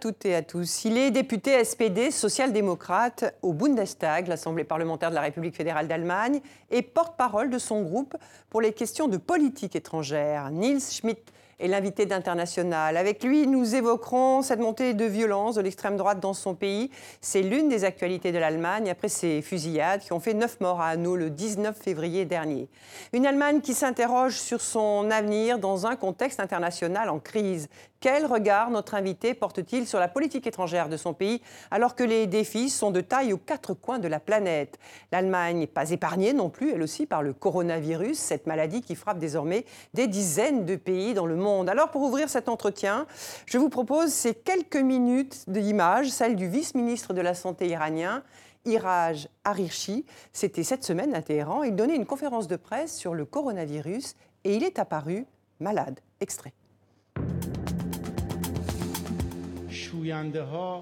Toutes et à tous. Il est député SPD social-démocrate au Bundestag, l'Assemblée parlementaire de la République fédérale d'Allemagne, et porte-parole de son groupe pour les questions de politique étrangère. Niels Schmidt est l'invité d'International. Avec lui, nous évoquerons cette montée de violence de l'extrême droite dans son pays. C'est l'une des actualités de l'Allemagne après ces fusillades qui ont fait neuf morts à Hanau le 19 février dernier. Une Allemagne qui s'interroge sur son avenir dans un contexte international en crise. Quel regard notre invité porte-t-il sur la politique étrangère de son pays alors que les défis sont de taille aux quatre coins de la planète? L'Allemagne n'est pas épargnée non plus, elle aussi, par le coronavirus, cette maladie qui frappe désormais des dizaines de pays dans le monde. Alors pour ouvrir cet entretien, je vous propose ces quelques minutes d'images, celle du vice-ministre de la Santé iranien. Iraj Arirchi, c'était cette semaine à Téhéran. Il donnait une conférence de presse sur le coronavirus et il est apparu malade. Extrait.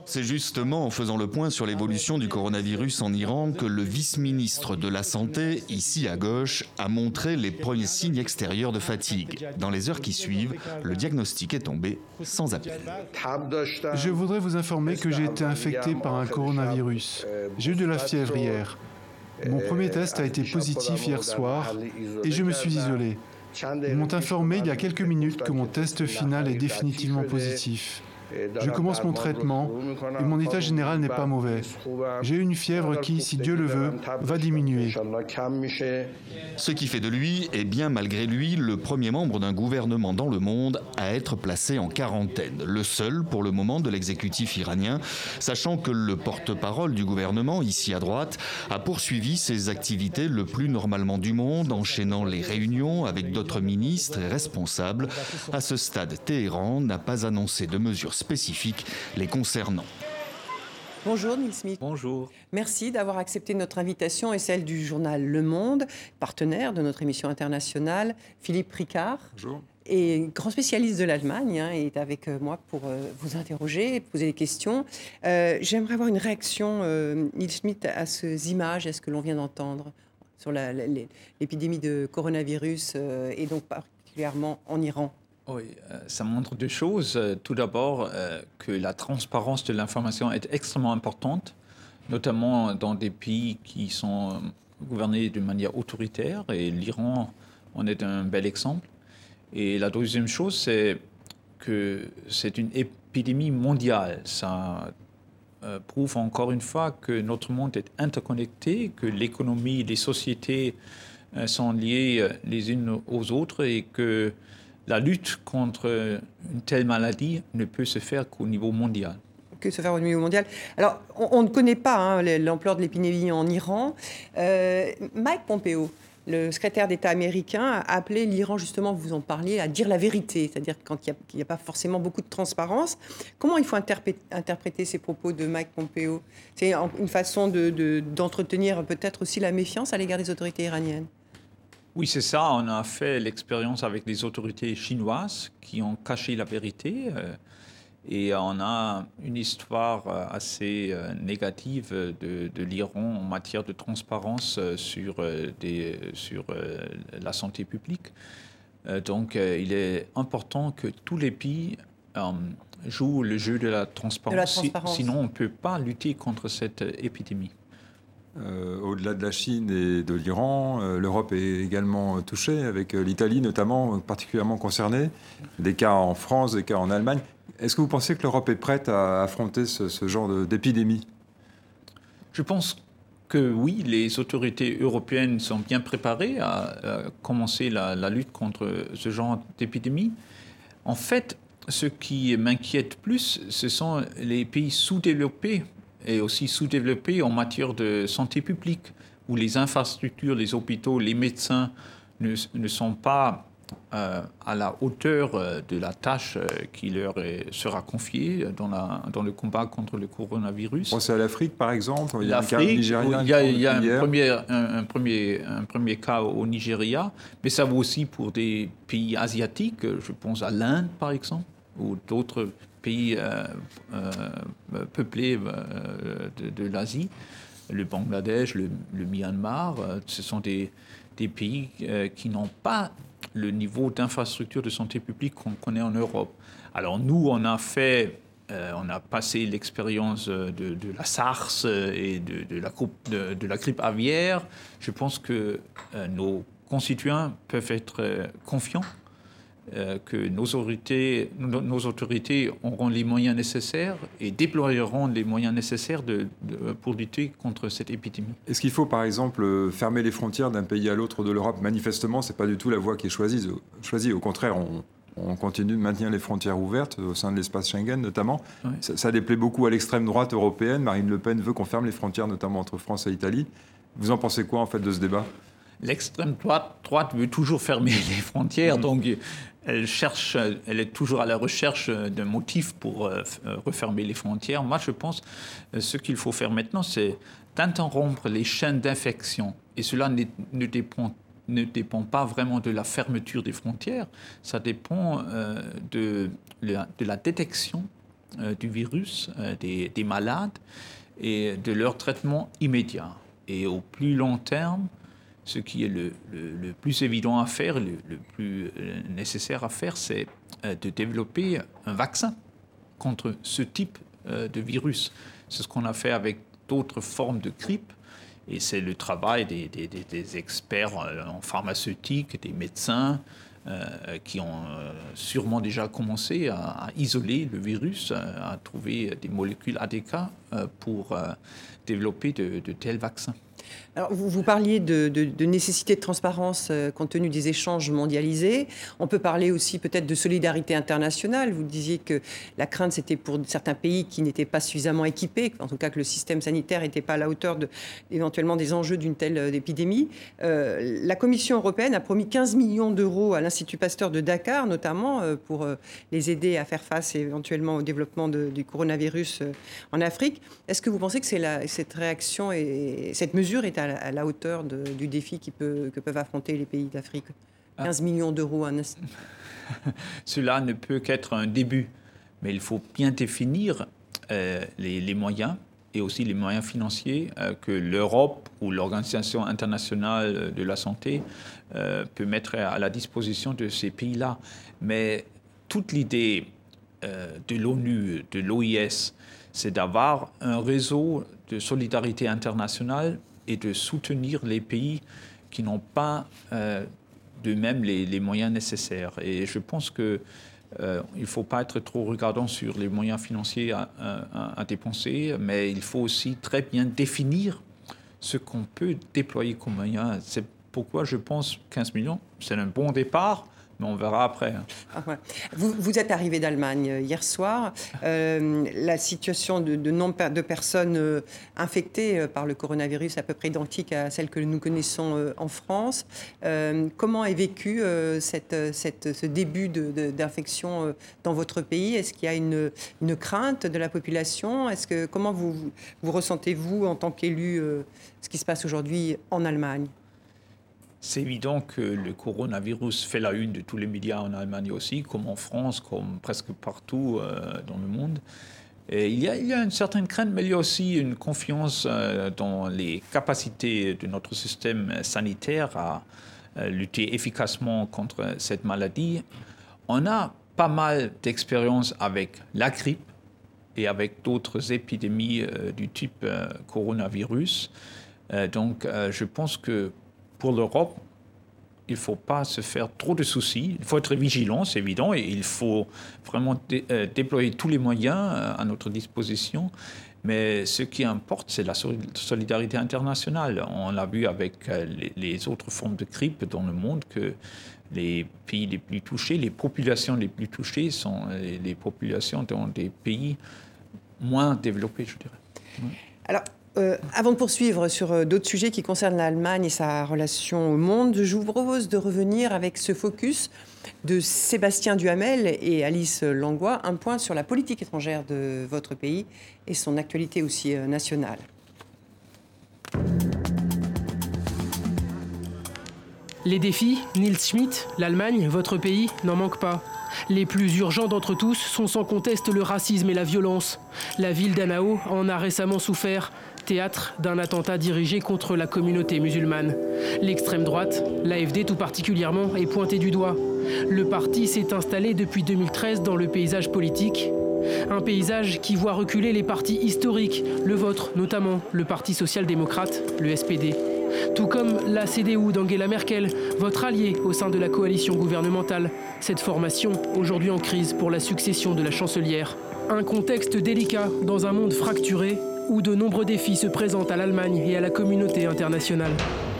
C'est justement en faisant le point sur l'évolution du coronavirus en Iran que le vice-ministre de la Santé, ici à gauche, a montré les premiers signes extérieurs de fatigue. Dans les heures qui suivent, le diagnostic est tombé sans appel. Je voudrais vous informer que j'ai été infecté par un coronavirus. J'ai eu de la fièvre hier. Mon premier test a été positif hier soir et je me suis isolé. Ils m'ont informé il y a quelques minutes que mon test final est définitivement positif. Je commence mon traitement et mon état général n'est pas mauvais. J'ai une fièvre qui, si Dieu le veut, va diminuer. Ce qui fait de lui, et bien malgré lui, le premier membre d'un gouvernement dans le monde à être placé en quarantaine. Le seul, pour le moment, de l'exécutif iranien, sachant que le porte-parole du gouvernement, ici à droite, a poursuivi ses activités le plus normalement du monde, enchaînant les réunions avec d'autres ministres et responsables. À ce stade, Téhéran n'a pas annoncé de mesures spécifiques les concernant. Bonjour Neil Smith. Bonjour. Merci d'avoir accepté notre invitation et celle du journal Le Monde, partenaire de notre émission internationale. Philippe Ricard. Bonjour. Et grand spécialiste de l'Allemagne, hein, est avec euh, moi pour euh, vous interroger, poser des questions. Euh, J'aimerais avoir une réaction, euh, Neil Smith, à ces images, à ce que l'on vient d'entendre sur l'épidémie de coronavirus euh, et donc particulièrement en Iran. Oui, euh, ça montre deux choses. Euh, Tout d'abord, euh, que la transparence de l'information est extrêmement importante, notamment dans des pays qui sont gouvernés de manière autoritaire, et l'Iran en est un bel exemple. Et la deuxième chose, c'est que c'est une épidémie mondiale. Ça prouve encore une fois que notre monde est interconnecté, que l'économie, les sociétés sont liées les unes aux autres et que la lutte contre une telle maladie ne peut se faire qu'au niveau mondial. que se faire au niveau mondial. Alors, on, ne connaît pas hein, l'ampleur de l'épidémie en Iran. Euh, Mike Pompeo, le secrétaire d'État américain, a appelé l'Iran, justement, vous en parliez, à dire la vérité, c'est-à-dire quand il n'y a, pas forcément beaucoup de transparence. Comment il faut interpréter, ces propos de Mike Pompeo? C'est une façon d'entretenir de, de, peut-être aussi la méfiance à l'égard des autorités iraniennes? Oui, c'est ça. On a fait l'expérience avec les autorités chinoises qui ont caché la vérité. Euh, et on a une histoire euh, assez euh, négative de, de l'Iran en matière de transparence sur, des, sur la santé publique. Donc, il est important que tous les pays jouent le jeu de la transparence. De la transparence. Sinon, on ne peut pas lutter contre cette épidémie. Euh, Au-delà de la Chine et de l'Iran, euh, l'Europe est également touchée, avec euh, l'Italie notamment particulièrement concernée, des cas en France, des cas en Allemagne. Est-ce que vous pensez que l'Europe est prête à affronter ce, genre d'épidémie? Je pense que oui, les autorités européennes sont bien préparées à, commencer la, lutte contre ce genre d'épidémie. En fait, ce qui m'inquiète plus, ce sont les pays sous-développés et aussi sous-développés en matière de santé publique, où les infrastructures, les hôpitaux, les médecins ne, ne sont pas euh, à la hauteur euh, de la tâche euh, qui leur est, sera confiée dans, la, dans, le combat contre le coronavirus. Pensez à l'Afrique, par exemple Il y a, il y a, il y a un, premier, un, un, premier, un premier cas au Nigeria, mais ça vaut aussi pour des pays asiatiques. Je pense à l'Inde, par exemple, ou d'autres pays euh, euh, peuplés euh, de, l'Asie, le Bangladesh, le, Myanmar, ce sont des, pays qui n'ont pas le niveau d'infrastructure de santé publique qu'on connaît en Europe. Alors nous, on a fait on a passé l'expérience de, la SARS et de, la, grippe aviaire. Je pense que nos concitoyens peuvent être confiants euh, que nos autorités, nos, autorités auront les moyens nécessaires et déploieront les moyens nécessaires de, pour lutter contre cette épidémie. Est-ce qu'il faut, par exemple, fermer les frontières d'un pays à l'autre de l'Europe? Manifestement, ce n'est pas du tout la voie qui est choisie. choisie. Au contraire, on, continue de maintenir les frontières ouvertes au sein de l'espace Schengen notamment. Ça, ça, déplaît beaucoup à l'extrême droite européenne. Marine Le Pen veut qu'on ferme les frontières, notamment entre France et Italie. Vous en pensez quoi en fait de ce débat? L'extrême droite, droite, veut toujours fermer les frontières, mmh. donc elle cherche, elle est toujours à la recherche d'un motif pour euh, euh, refermer les frontières. Moi, je pense que euh, ce qu'il faut faire maintenant, c'est d'interrompre les chaînes d'infection. Et cela ne dépend, ne dépend pas vraiment de la fermeture des frontières, ça dépend de, la détection du virus, des, malades et de leur traitement immédiat. Et au plus long terme, ce qui est le, plus évident à faire, le, plus euh, nécessaire à faire, c'est euh, de développer un vaccin contre ce type euh, de virus. C'est ce qu'on a fait avec d'autres formes de grippe. Et c'est le travail des, experts en pharmaceutique, des médecins, qui ont sûrement déjà commencé à, isoler le virus, à, trouver des molécules adéquates pour développer de tels vaccins. Alors, vous, parliez de, nécessité de transparence euh, compte tenu des échanges mondialisés. On peut parler aussi peut-être de solidarité internationale. Vous disiez que la crainte, c'était pour certains pays qui n'étaient pas suffisamment équipés, en tout cas que le système sanitaire n'était pas à la hauteur de, éventuellement des enjeux d'une telle euh, épidémie. Euh, la Commission européenne a promis 15 millions d'euros à l'Institut Pasteur de Dakar, notamment pour les aider à faire face éventuellement au développement du coronavirus en Afrique. Est-ce que vous pensez que cette réaction et cette mesure est à la, hauteur du défi qui peut, que peuvent affronter les pays d'Afrique 15 ah. millions d'euros. Cela ne peut qu'être un début, mais il faut bien définir euh, les, moyens et aussi les moyens financiers euh, que l'Europe ou l'Organisation internationale de la santé euh, peut mettre à la disposition de ces pays-là. Mais toute l'idée de l'ONU, de l'OIS, c'est d'avoir un réseau de solidarité internationale et de soutenir les pays qui n'ont pas euh, d'eux-mêmes les, moyens nécessaires. Et je pense qu'il euh, ne faut pas être trop regardant sur les moyens financiers à, à, dépenser, mais il faut aussi très bien définir ce qu'on peut déployer comme moyens. C'est pourquoi je pense 15 millions, c'est un bon départ, mais on verra après. Hein. Ah, vous, êtes arrivé d'Allemagne euh, hier soir. Euh, la situation de, nombre de personnes euh, infectées par le coronavirus est à peu près identique à celle que nous connaissons en France. comment est vécu ce début d'infection dans votre pays? Est-ce qu'il y a une, crainte de la population? Comment vous ressentez-vous en tant qu'élu ce qui se passe aujourd'hui en Allemagne? C'est évident que le coronavirus fait la une de tous les médias en Allemagne aussi, comme en France, comme presque partout euh, dans le monde. Il, y a, une certaine crainte, mais il y a aussi une confiance euh, dans les capacités de notre système sanitaire à euh, lutter efficacement contre cette maladie. On a pas mal d'expérience avec la grippe et avec d'autres épidémies du type coronavirus. donc je pense que pour l'Europe, il ne faut pas se faire trop de soucis. Il faut être vigilant, c'est évident, et il faut vraiment euh, déployer tous les moyens euh, à notre disposition. Mais ce qui importe, c'est la solidarité internationale. On l'a vu avec euh, les, autres formes de grippe dans le monde que les pays les plus touchés, les populations les plus touchées sont les populations dans des pays moins développés, je dirais. Alors, euh, avant de poursuivre sur euh, d'autres sujets qui concernent l'Allemagne et sa relation au monde, je vous propose de revenir avec ce focus de Sébastien Duhamel et Alice Langlois, un point sur la politique étrangère de votre pays et son actualité aussi euh, nationale. Les défis, Nils Schmidt, l'Allemagne, votre pays, n'en manquent pas. Les plus urgents d'entre tous sont sans conteste le racisme et la violence. La ville d'Anao en a récemment souffert théâtre d'un attentat dirigé contre la communauté musulmane. L'extrême droite, l'AFD tout particulièrement, est pointée du doigt. Le parti s'est installé depuis 2013 dans le paysage politique. Un paysage qui voit reculer les partis historiques, le vôtre notamment, le Parti social-démocrate, le SPD. Tout comme la CDU d'Angela Merkel, votre allié au sein de la coalition gouvernementale. Cette formation, aujourd'hui en crise pour la succession de la chancelière. Un contexte délicat dans un monde fracturé où de nombreux défis se présentent à l'Allemagne et à la communauté internationale.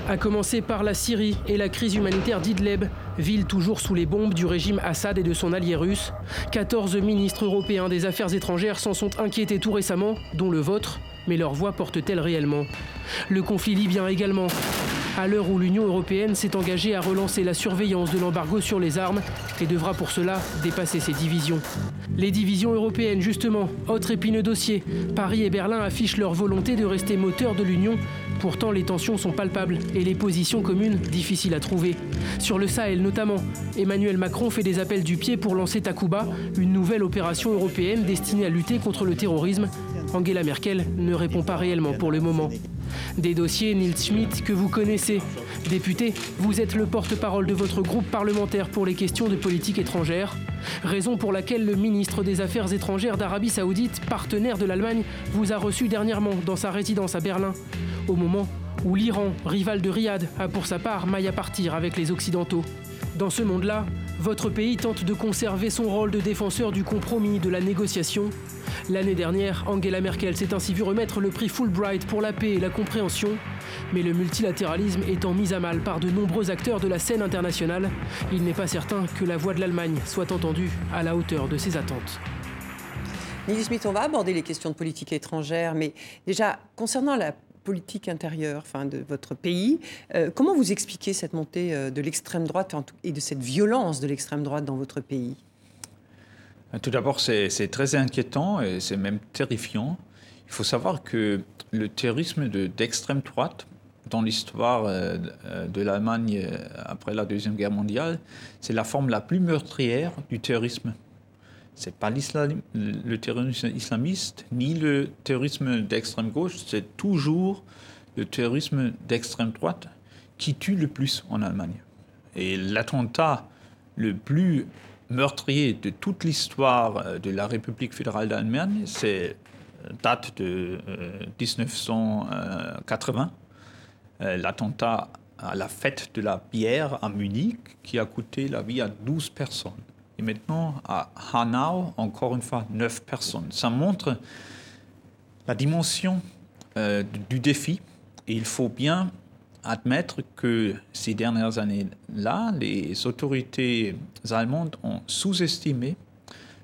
À commencer par la Syrie et la crise humanitaire d'Idleb, ville toujours sous les bombes du régime Assad et de son allié russe. 14 ministres européens des Affaires étrangères s'en sont inquiétés tout récemment, dont le vôtre, mais leur voix porte-t-elle réellement? Le conflit libyen également. À l'heure où l'Union européenne s'est engagée à relancer la surveillance de l'embargo sur les armes et devra pour cela dépasser ses divisions. Les divisions européennes, justement, autre épineux dossier. Paris et Berlin affichent leur volonté de rester moteur de l'Union. Pourtant, les tensions sont palpables et les positions communes difficiles à trouver. Sur le Sahel notamment, Emmanuel Macron fait des appels du pied pour lancer Takuba, une nouvelle opération européenne destinée à lutter contre le terrorisme. Angela Merkel ne répond pas réellement pour le moment. Des dossiers, Nils Schmidt, que vous connaissez. Député, vous êtes le porte-parole de votre groupe parlementaire pour les questions de politique étrangère. Raison pour laquelle le ministre des Affaires étrangères d'Arabie Saoudite, partenaire de l'Allemagne, vous a reçu dernièrement dans sa résidence à Berlin. Au moment où l'Iran, rival de Riyad, a pour sa part maille à partir avec les Occidentaux. Dans ce monde-là, votre pays tente de conserver son rôle de défenseur du compromis, de la négociation. L'année dernière, Angela Merkel s'est ainsi vu remettre le prix Fulbright pour la paix et la compréhension. Mais le multilatéralisme étant mis à mal par de nombreux acteurs de la scène internationale, il n'est pas certain que la voix de l'Allemagne soit entendue à la hauteur de ses attentes. Nils Smith, on va aborder les questions de politique étrangère, mais déjà, concernant la politique intérieure enfin, de votre pays. Euh, comment vous expliquez cette montée euh, de l'extrême droite et de cette violence de l'extrême droite dans votre pays? Tout d'abord, c'est très inquiétant et c'est même terrifiant. Il faut savoir que le terrorisme d'extrême droite, dans l'histoire euh, de l'Allemagne après la Deuxième Guerre mondiale, c'est la forme la plus meurtrière du terrorisme c'est pas le terrorisme islamiste ni le terrorisme d'extrême gauche, c'est toujours le terrorisme d'extrême droite qui tue le plus en Allemagne. Et l'attentat le plus meurtrier de toute l'histoire euh, de la République fédérale d'Allemagne, c'est euh, date de 1980, euh, l'attentat à la fête de la bière à Munich qui a coûté la vie à 12 personnes. Et maintenant, à Hanau, encore une fois, 9 personnes. Ça montre la dimension du défi. Et il faut bien admettre que ces dernières années-là, les autorités allemandes ont sous-estimé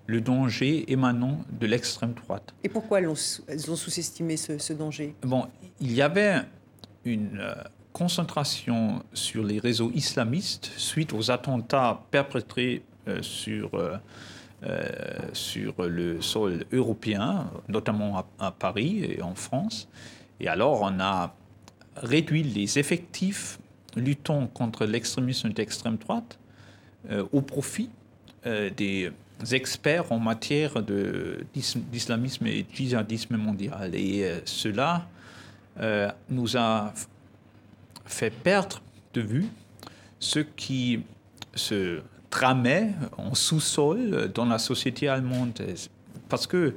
le danger émanant de l'extrême droite. Et pourquoi elles ont, sous-estimé ce, danger? Bon, il y avait une euh, concentration sur les réseaux islamistes suite aux attentats perpétrés euh, sur, euh, sur le sol européen, notamment à, Paris et en France. Et alors, on a réduit les effectifs luttant contre l'extrémisme d'extrême droite au profit des experts en matière d'islamisme et djihadisme mondial. Et cela nous a fait perdre de vue ce qui se tramait en sous-sol dans la société allemande. Parce que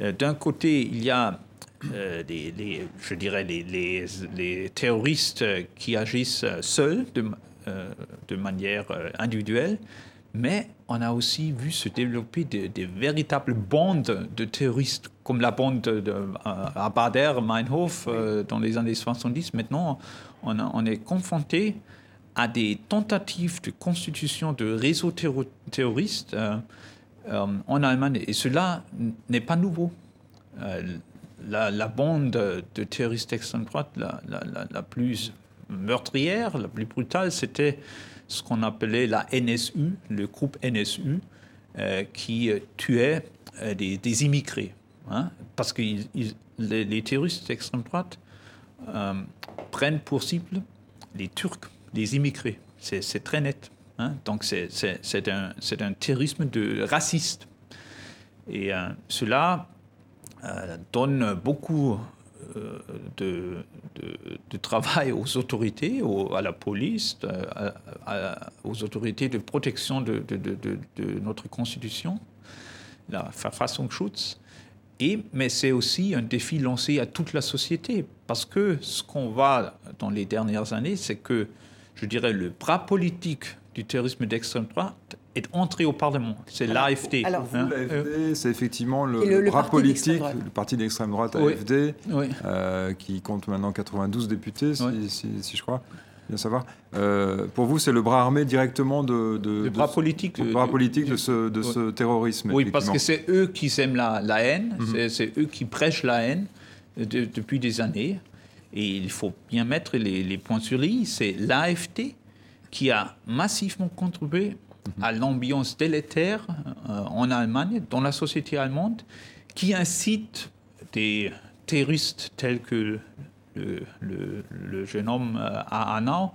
euh, d'un côté, il y a euh, les, je dirais les, les, terroristes qui agissent seuls de, euh, de manière individuelle, mais on a aussi vu se développer des, véritables bandes de terroristes, comme la bande de, à Bader, Meinhof, dans les années 70. Maintenant, on, est confronté à des tentatives de constitution de réseaux terroristes euh, euh, en Allemagne. Et cela n'est pas nouveau. Euh, la, bande de terroristes d'extrême droite la, plus meurtrière, la plus brutale, c'était ce qu'on appelait la NSU, le groupe NSU, qui tuait des, immigrés. Hein, parce que les, terroristes d'extrême droite prennent pour cible les Turcs les immigrés. C'est très net. Hein. Donc c'est un, terrorisme raciste. Et euh, cela euh, donne beaucoup euh, de, travail aux autorités, à la police, aux autorités de protection de, notre Constitution. la Verfassungsschutz. Et, mais c'est aussi un défi lancé à toute la société, parce que ce qu'on voit dans les dernières années, c'est que, je dirais, le bras politique du terrorisme d'extrême droite est entré au Parlement. C'est l'AFD. Alors, hein. l'AFD, c'est effectivement le, bras politique, le parti d'extrême droite AFD, euh, qui compte maintenant 92 députés, si, si je crois bien savoir. Euh, pour vous, c'est le bras armé directement de, de le bras politique, le bras politique de ce, de ce terrorisme. Oui, parce que c'est eux qui aiment la, la haine, mhm. c'est eux qui prêchent la haine depuis des années. Et il faut bien mettre les, les points sur les i. C'est l'AFT qui a massivement contribué. À l'ambiance délétère euh, en Allemagne, dans la société allemande, qui incite des terroristes tels que le, jeune homme euh, à Anna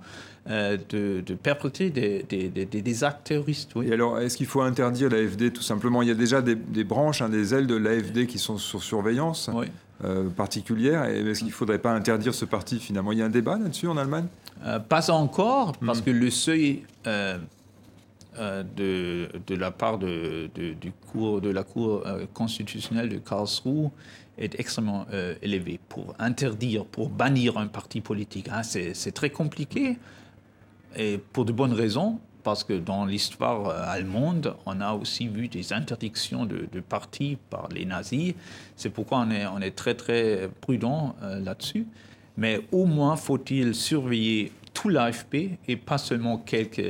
euh, de, de, perpétrer des, des, actes terroristes. Et alors, est-ce qu'il faut interdire l'AFD tout simplement? Il y a déjà des, branches, hein, des ailes de l'AFD qui sont sur surveillance euh, particulière. Est-ce qu'il ne faudrait pas interdire ce parti finalement? Il y a un débat là-dessus en Allemagne? Pas encore, parce hmm. que le seuil de, de, la part de, du cours, de la Cour constitutionnelle de Karlsruhe est extrêmement euh, élevé pour interdire, pour bannir un parti politique. Hein, c'est très compliqué et pour de bonnes raisons, parce que dans l'histoire euh, allemande, on a aussi vu des interdictions de, partis par les nazis. C'est pourquoi on est, on est, très très prudent euh, là-dessus. Mais au moins faut-il surveiller tout l'AFP et pas seulement quelques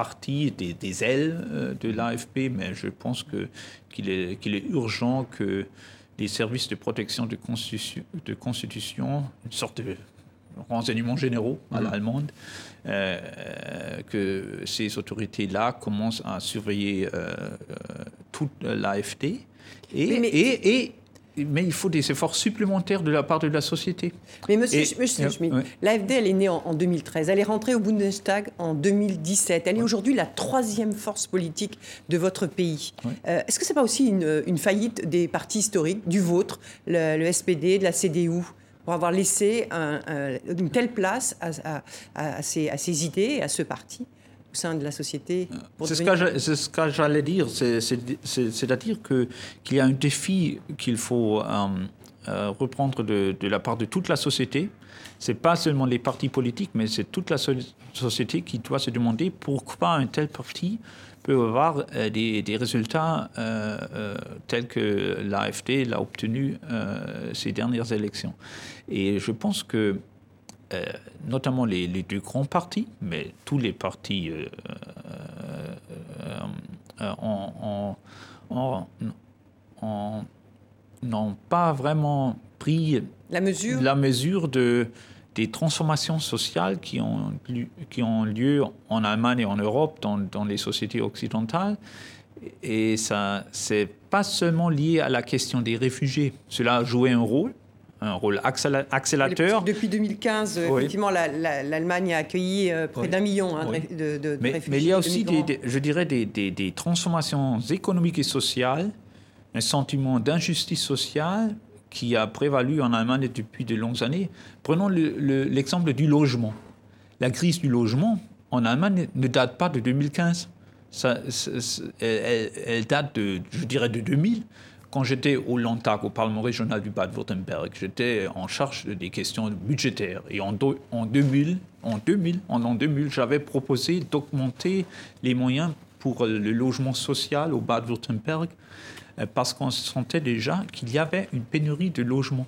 parties, des, des ailes de l'AFP, mais je pense qu'il est, qu'il est urgent que les services de protection de constitution, de constitution une sorte de renseignements généraux à mhm. l'allemande, euh, que ces autorités-là commencent à surveiller euh, euh, toute l'AFD. Et, et, et, mais il faut des efforts supplémentaires de la part de la société. Mais monsieur, Schmitt, l'AFD, elle est née en, 2013. Elle est rentrée au Bundestag en 2017. Elle est aujourd'hui la troisième force politique de votre pays. Euh, est-ce que ce n'est pas aussi une, faillite des partis historiques, du vôtre, le, SPD, de la CDU pour avoir laissé une telle place à, ces, à ces idées, à ce parti? Sein de la société C'est ce que j'allais dire, c'est-à-dire qu'il y a un défi qu'il faut euh, euh, reprendre de, la part de toute la société. Ce n'est pas seulement les partis politiques, mais c'est toute la société qui doit se demander pourquoi un tel parti peut avoir euh, des, résultats tels que l'AFD l'a obtenu ces dernières élections. Et je pense que euh, notamment les, deux grands partis, mais tous les partis euh, euh, n'ont pas vraiment pris la mesure, la mesure de, des transformations sociales qui ont, qui ont lieu en Allemagne et en Europe, dans, dans les sociétés occidentales. Et ça, c'est pas seulement lié à la question des réfugiés. Cela a joué un rôle, un rôle accélérateur. Depuis 2015, effectivement, l'Allemagne a accueilli euh, près d'un million hein, de, de, mais, réfugiés. Mais il y a aussi, des, je dirais, des, des, transformations économiques et sociales, un sentiment d'injustice sociale qui a prévalu en Allemagne depuis de longues années. Prenons l'exemple du logement. La crise du logement en Allemagne ne date pas de 2015. Ça, elle, elle, date de, je dirais, de 2000 quand j'étais au Landtag, au Parlement régional du Bade-Württemberg, j'étais en charge des questions budgétaires. Et en, en 2000, en 2000, en l'an 2000, j'avais proposé d'augmenter les moyens pour le logement social au Bade-Württemberg euh, parce qu'on sentait déjà qu'il y avait une pénurie de logements.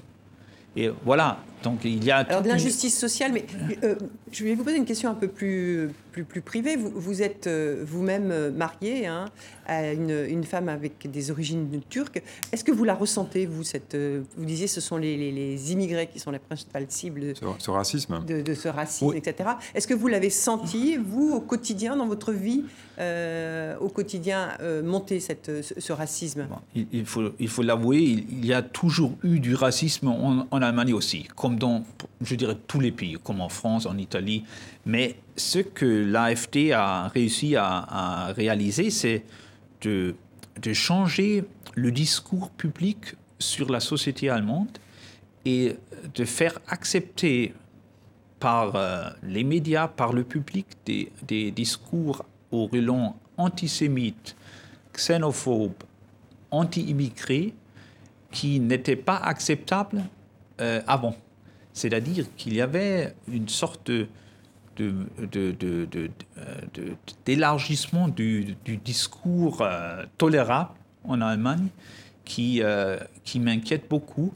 Et voilà, donc il y a... Alors de l'injustice sociale, mais euh, je vais vous poser une question un peu plus, plus, plus privée. Vous, vous êtes euh, vous-même euh, marié hein, à une, une, femme avec des origines turques. Est-ce que vous la ressentez, vous cette, Vous disiez ce sont les, les, immigrés qui sont les principales cibles ce, racisme. De, de, ce racisme, etc. Est-ce que vous l'avez senti, vous, au quotidien, dans votre vie, au quotidien, monter cette, ce, racisme? Il, faut, il faut l'avouer, il, y a toujours eu du racisme en, en Allemagne aussi comme dans, je dirais, tous les pays, comme en France, en Italie. Mais ce que l'AFD a réussi à, réaliser, c'est de, changer le discours public sur la société allemande et de faire accepter par euh, les médias, par le public, des, discours au relent antisémites, xénophobes, anti-immigrés qui n'étaient pas acceptables avant. C'est-à-dire qu'il y avait une sorte de, d'élargissement du, discours tolérable en Allemagne qui, qui m'inquiète beaucoup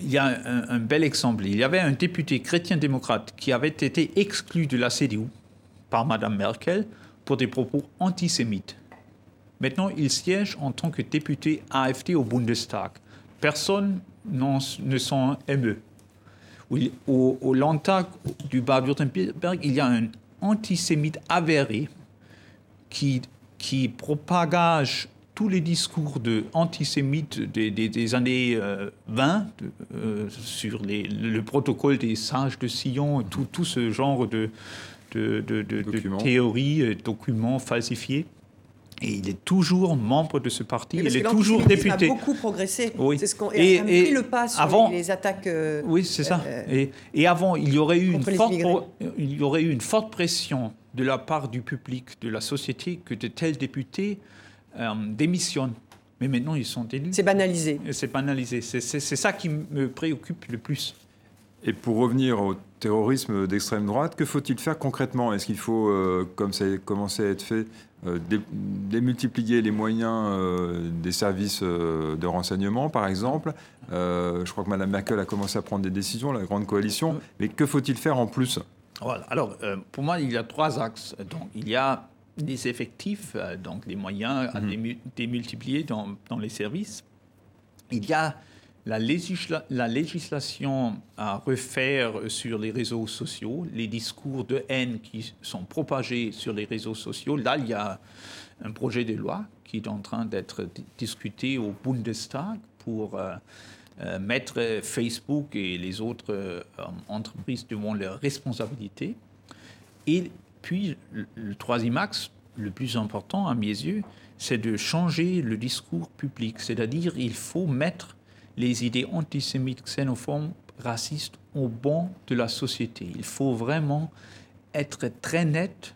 il y a un, bel exemple. Il y avait un député chrétien-démocrate qui avait été exclu de la CDU par Mme Merkel pour des propos antisémites. Maintenant, il siège en tant que député AFD au Bundestag. Personne ne s'en émeut. Au, au Landtag du Bade-Württemberg, il y a un antisémite avéré qui, qui propagage tous les discours de antisémites des, des, années 20 euh, euh, sur les, le protocole des sages de Sion, tout, tout ce genre de, de, de théories, euh, documents falsifiés. Et il est toujours membre de ce parti. il est toujours député. Il a beaucoup progressé. Oui. C'est ce qu'on et, a pris le pas sur avant, les, attaques. oui, c'est ça. et, et, avant, il y aurait eu une forte, il y aurait eu une forte pression de la part du public, de la société, que de tels députés euh, démissionnent. Mais maintenant, ils sont élus. C'est banalisé. C'est banalisé. C'est ça qui me préoccupe le plus. Et pour revenir au terrorisme d'extrême droite, que faut-il faire concrètement? Est-ce qu'il faut, euh, comme ça a commencé à être fait, euh, démultiplier les moyens des services de renseignement, par exemple? Je crois que Mme Merkel a commencé à prendre des décisions, la grande coalition. Mais que faut-il faire en plus? Voilà. Alors, pour moi, il y a trois axes. Donc, il y a des effectifs, euh, donc des moyens à mhm. démultiplier dans, dans, les services. Il y a la, la, législation à refaire sur les réseaux sociaux, les discours de haine qui sont propagés sur les réseaux sociaux. Là, il y a un projet de loi qui est en train d'être discuté au Bundestag pour euh, euh, mettre Facebook et les autres entreprises devant leurs responsabilités. Et puis, le troisième axe, le plus important à mes yeux, c'est de changer le discours public. C'est-à-dire, il faut mettre les idées antisémites, xénophobes, racistes au banc de la société. Il faut vraiment être très net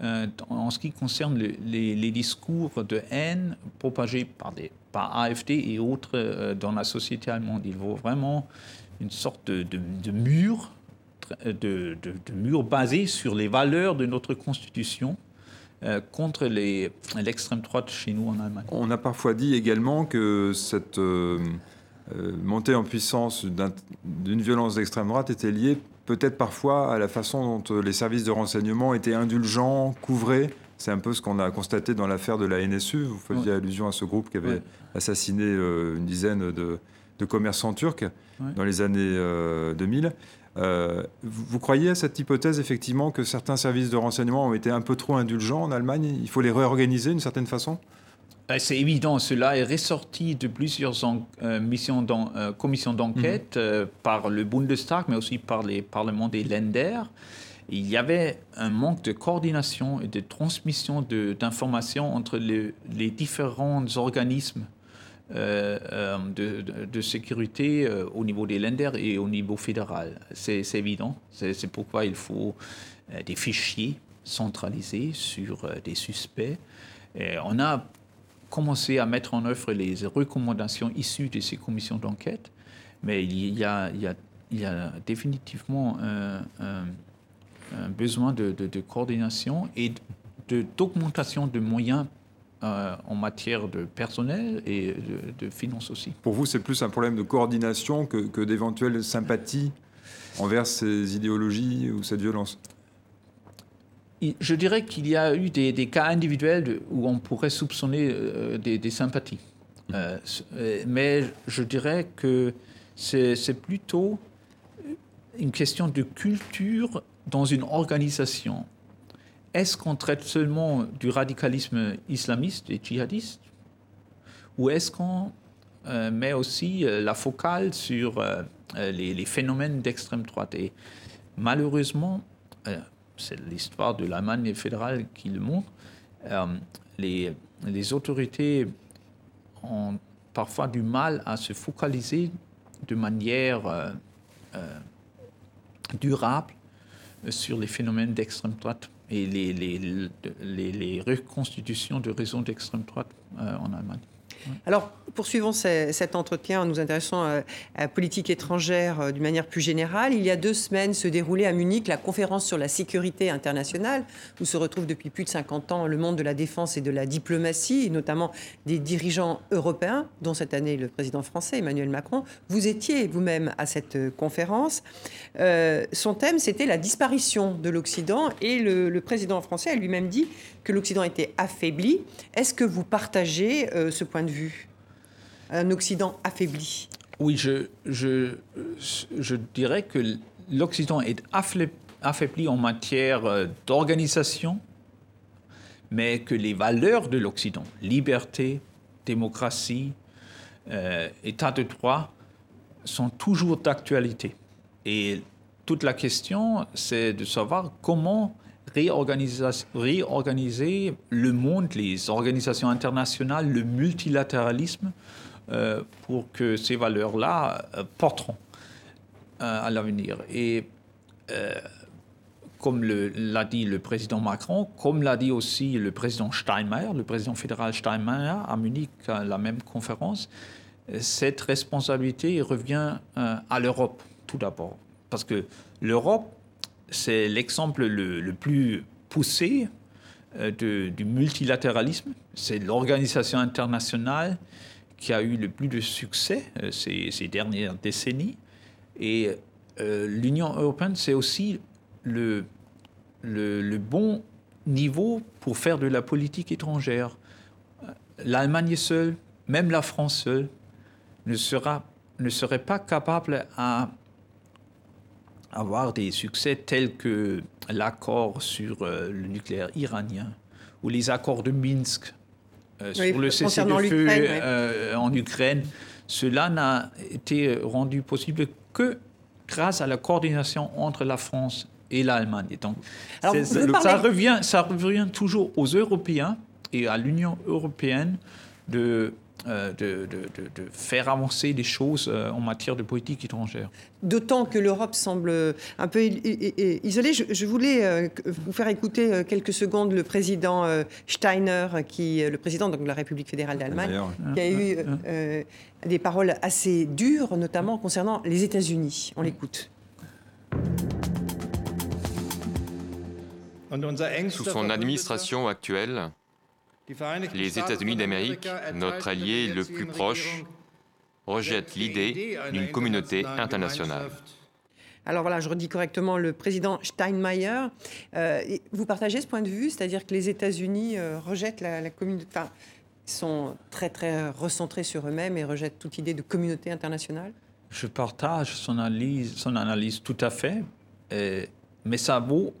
euh, en ce qui concerne les, discours de haine propagés par, des, par AFD et autres euh, dans la société allemande. Il faut vraiment une sorte de mur de, murs basés sur les valeurs de notre Constitution euh, contre l'extrême droite chez nous en Allemagne. On a parfois dit également que cette euh, montée en puissance d'une violence d'extrême droite était liée peut-être parfois à la façon dont les services de renseignement étaient indulgents, couvrés. C'est un peu ce qu'on a constaté dans l'affaire de la NSU. Vous faisiez allusion à ce groupe qui avait assassiné une dizaine de, commerçants turcs dans les années 2000. Euh, vous croyez à cette hypothèse, effectivement, que certains services de renseignement ont été un peu trop indulgents en Allemagne? Il faut les réorganiser d'une certaine façon? C'est évident, cela est ressorti de plusieurs euh, missions euh, commissions d'enquête mhm. par le Bundestag, mais aussi par les parlements des Länder. Il y avait un manque de coordination et de transmission d'informations entre les différents organismes euh, euh, de, sécurité euh, au niveau des lenders et au niveau fédéral. C'est évident. C'est pourquoi il faut des fichiers centralisés sur des suspects. Et on a commencé à mettre en œuvre les recommandations issues de ces commissions d'enquête, mais il y, a, définitivement un, besoin de, coordination et d'augmentation de moyens euh, en matière de personnel et de, finances aussi. Pour vous, c'est plus un problème de coordination que, que d'éventuelle sympathie envers ces idéologies ou cette violence? Je dirais qu'il y a eu des, cas individuels où on pourrait soupçonner euh, des, sympathies. Euh, mais je dirais que c'est plutôt une question de culture dans une organisation. Est-ce qu'on traite seulement du radicalisme islamiste et djihadiste Ou est-ce qu'on euh, met aussi euh, la focale sur euh, les, phénomènes d'extrême droite? Et malheureusement, c'est l'histoire de l'Allemagne fédérale qui le montre, les, les autorités ont parfois du mal à se focaliser de manière durable sur les phénomènes d'extrême droite et les, reconstitutions de réseaux d'extrême droite euh, en Allemagne. Alors, poursuivons cet entretien en nous intéressant à la politique étrangère euh, d'une manière plus générale. Il y a deux semaines se déroulait à Munich la conférence sur la sécurité internationale, où se retrouve depuis plus de 50 ans le monde de la défense et de la diplomatie, et notamment des dirigeants européens, dont cette année le président français Emmanuel Macron. Vous étiez vous-même à cette euh, conférence. Euh, son thème, c'était la disparition de l'Occident, et le, le président français a lui-même dit que l'Occident était affaibli. Est-ce que vous partagez ce point de vue? Un Occident affaibli Oui, je, dirais que l'Occident est affaibli en matière euh, d'organisation, mais que les valeurs de l'Occident, liberté, démocratie, euh, état de droit, sont toujours d'actualité. Et toute la question, c'est de savoir comment réorganiser le monde, les organisations internationales, le multilatéralisme, euh, pour que ces valeurs-là euh, porteront euh, à l'avenir. Et comme l'a dit le président Macron, comme l'a dit aussi le président Steinmeier, le président fédéral Steinmeier à Munich à la même conférence, cette responsabilité revient à l'Europe tout d'abord. Parce que l'Europe, c'est l'exemple le, plus poussé du multilatéralisme. C'est l'organisation internationale qui a eu le plus de succès euh, ces, dernières décennies. Et euh, l'Union européenne, c'est aussi le, le, bon niveau pour faire de la politique étrangère. L'Allemagne seule, même la France seule, ne, sera, ne serait pas capable à avoir des succès tels que l'accord sur euh, le nucléaire iranien ou les accords de Minsk euh, sur le cessez-le-feu euh, en Ukraine, cela n'a été rendu possible que grâce à la coordination entre la France et l'Allemagne. Donc, ça, revient, ça revient toujours aux Européens et à l'Union européenne de euh, de, faire avancer des choses euh, en matière de politique étrangère. D'autant que l'Europe semble un peu isolée. Je, voulais euh, vous faire écouter quelques secondes le président Steiner, qui, le président de la République fédérale d'Allemagne, qui a eu des paroles assez dures, notamment concernant les États-Unis. On l'écoute. Sous son administration actuelle, les États-Unis d'Amérique, notre allié le plus proche, rejettent l'idée d'une communauté internationale. Alors voilà, je redis correctement le président Steinmeier. Euh, vous partagez ce point de vue, c'est-à-dire que les États-Unis euh, rejettent la, communauté, enfin, sont très très recentrés sur eux-mêmes et rejettent toute idée de communauté internationale? Je partage son analyse, son analyse tout à fait, mais ça vaut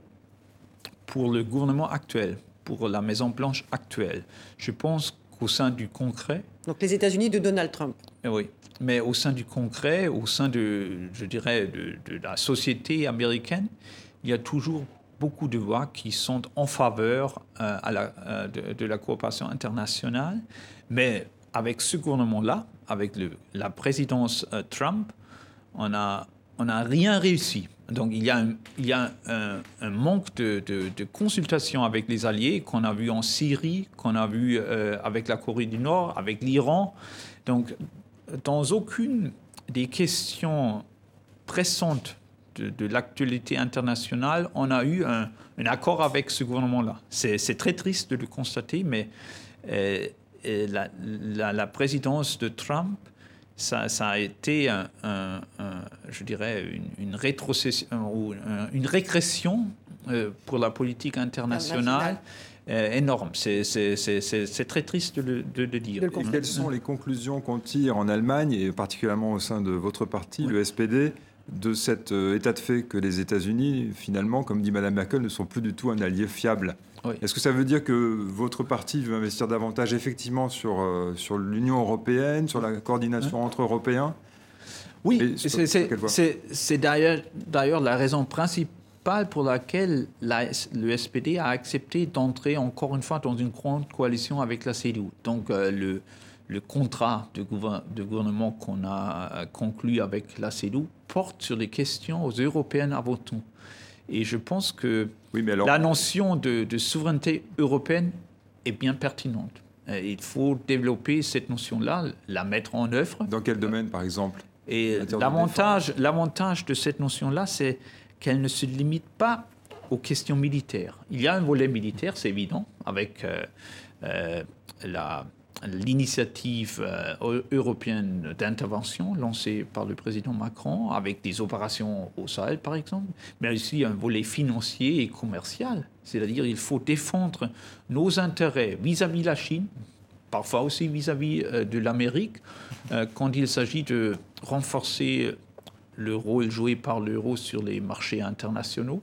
pour le gouvernement actuel pour la Maison-Blanche actuelle. Je pense qu'au sein du concret... Donc les États-Unis de Donald Trump. Eh oui, mais au sein du concret, au sein de, je dirais, de, la société américaine, il y a toujours beaucoup de voix qui sont en faveur euh, à la, euh, de, la coopération internationale. Mais avec ce gouvernement-là, avec le, la présidence euh, Trump, on n'a on a rien réussi. Donc il y a un, manque de, consultation avec les alliés qu'on a vu en Syrie, qu'on a vu euh, avec la Corée du Nord, avec l'Iran. Donc dans aucune des questions pressantes de, l'actualité internationale, on a eu un, accord avec ce gouvernement-là. C'est très triste de le constater, mais euh, la, présidence de Trump ça, a été, un, je dirais, une, rétrocession ou une régression euh, pour la politique internationale. Euh, énorme. C'est très triste de le, dire. Et quelles sont les conclusions qu'on tire en Allemagne, et particulièrement au sein de votre parti, le SPD, de cet euh, état de fait que les États-Unis, finalement, comme dit Mme Merkel, ne sont plus du tout un allié fiable. Est-ce que ça veut dire que votre parti veut investir davantage effectivement sur, euh, sur l'Union européenne, sur la coordination entre Européens? Oui, c'est d'ailleurs la raison principale pour laquelle le SPD a accepté d'entrer encore une fois dans une grande coalition avec la CDU. Donc euh, le, le, contrat de, gouvernement qu'on a euh, conclu avec la CDU porte sur les questions aux Européennes avant tout. Et je pense que la notion de, souveraineté européenne est bien pertinente. il faut développer cette notion-là, la mettre en œuvre. Dans quel domaine, par exemple? Et l'avantage, l'avantage de cette notion-là, c'est qu'elle ne se limite pas aux questions militaires. Il y a un volet militaire, c'est évident, avec la l'initiative euh, européenne d'intervention lancée par le président Macron avec des opérations au Sahel par exemple, mais aussi un volet financier et commercial. C'est-à-dire il faut défendre nos intérêts vis-à-vis de la Chine, parfois aussi vis-à-vis euh, de l'Amérique, euh, quand il s'agit de renforcer le rôle joué par l'euro sur les marchés internationaux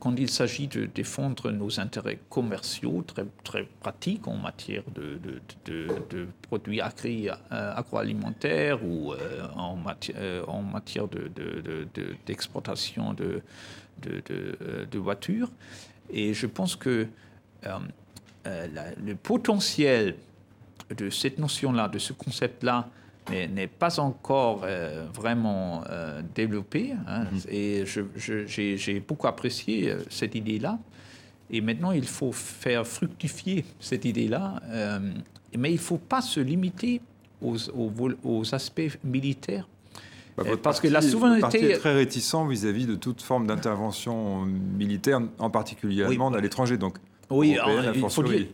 quand il s'agit de défendre nos intérêts commerciaux très, très pratiques en matière de, de, produits euh, agroalimentaires ou euh, en, matière, euh, en matière d'exportation de, de, voitures. Et je pense que le potentiel de cette notion-là, de ce concept-là, n'est pas encore euh, vraiment euh, développé. Hein. Mhm. Et j'ai beaucoup apprécié euh, cette idée-là. Et maintenant, il faut faire fructifier cette idée-là. mais il ne faut pas se limiter aux, aux, aspects militaires. Bah, parce que la souveraineté est très réticent vis-à-vis de toute forme d'intervention militaire, en particulier allemande, à l'étranger. Donc, oui,